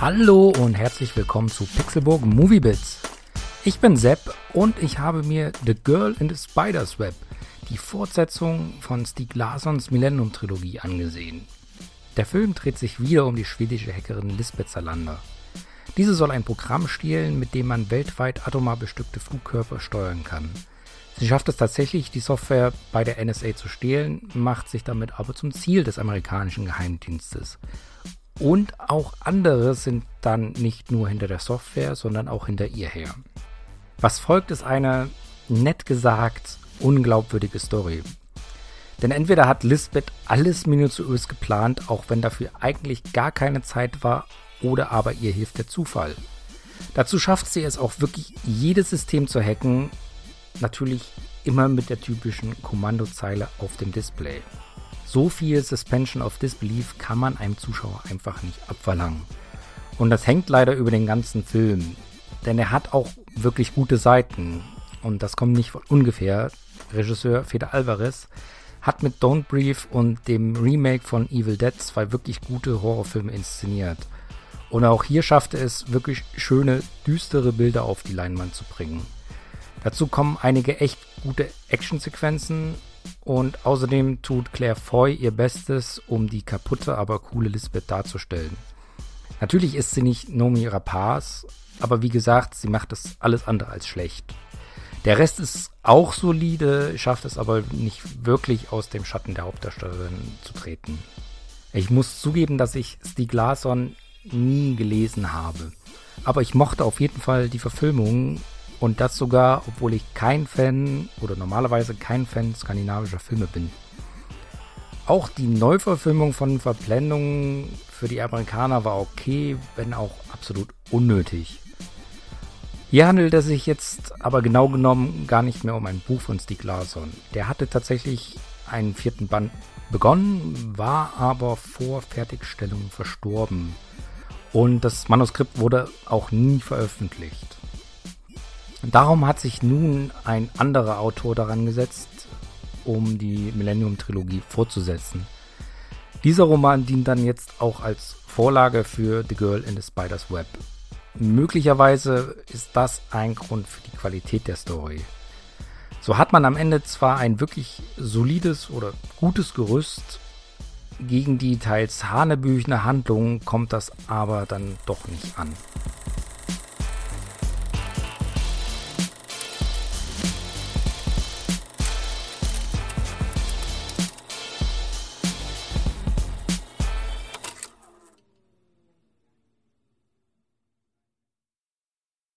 Hallo und herzlich willkommen zu Pixelburg Movie Bits. Ich bin Sepp und ich habe mir The Girl in the Spider's Web, die Fortsetzung von Stieg Larssons Millennium Trilogie angesehen. Der Film dreht sich wieder um die schwedische Hackerin Lisbeth Salander. Diese soll ein Programm stehlen, mit dem man weltweit atomar bestückte Flugkörper steuern kann. Sie schafft es tatsächlich, die Software bei der NSA zu stehlen, macht sich damit aber zum Ziel des amerikanischen Geheimdienstes. Und auch andere sind dann nicht nur hinter der Software, sondern auch hinter ihr her. Was folgt, ist eine, nett gesagt, unglaubwürdige Story. Denn entweder hat Lisbeth alles minutiös geplant, auch wenn dafür eigentlich gar keine Zeit war, oder aber ihr hilft der Zufall. Dazu schafft sie es auch wirklich, jedes System zu hacken, natürlich immer mit der typischen Kommandozeile auf dem Display. So viel Suspension of Disbelief kann man einem Zuschauer einfach nicht abverlangen. Und das hängt leider über den ganzen Film. Denn er hat auch wirklich gute Seiten. Und das kommt nicht von ungefähr. Regisseur Feder Alvarez hat mit Don't Breathe und dem Remake von Evil Dead zwei wirklich gute Horrorfilme inszeniert. Und auch hier schaffte es wirklich schöne, düstere Bilder auf die Leinwand zu bringen. Dazu kommen einige echt gute Actionsequenzen und außerdem tut Claire Foy ihr Bestes, um die kaputte, aber coole Lisbeth darzustellen. Natürlich ist sie nicht Nomi Rapaz, aber wie gesagt, sie macht das alles andere als schlecht. Der Rest ist auch solide, schafft es aber nicht wirklich aus dem Schatten der Hauptdarstellerin zu treten. Ich muss zugeben, dass ich Stieg Larsson nie gelesen habe. Aber ich mochte auf jeden Fall die Verfilmung und das sogar, obwohl ich kein Fan oder normalerweise kein Fan skandinavischer Filme bin. Auch die Neuverfilmung von Verblendungen für die Amerikaner war okay, wenn auch absolut unnötig. Hier handelt es sich jetzt aber genau genommen gar nicht mehr um ein Buch von Stieg Larsson. Der hatte tatsächlich einen vierten Band begonnen, war aber vor Fertigstellung verstorben. Und das Manuskript wurde auch nie veröffentlicht. Darum hat sich nun ein anderer Autor daran gesetzt, um die Millennium-Trilogie fortzusetzen. Dieser Roman dient dann jetzt auch als Vorlage für The Girl in the Spider's Web. Möglicherweise ist das ein Grund für die Qualität der Story. So hat man am Ende zwar ein wirklich solides oder gutes Gerüst, gegen die teils hanebüchene Handlung kommt das aber dann doch nicht an.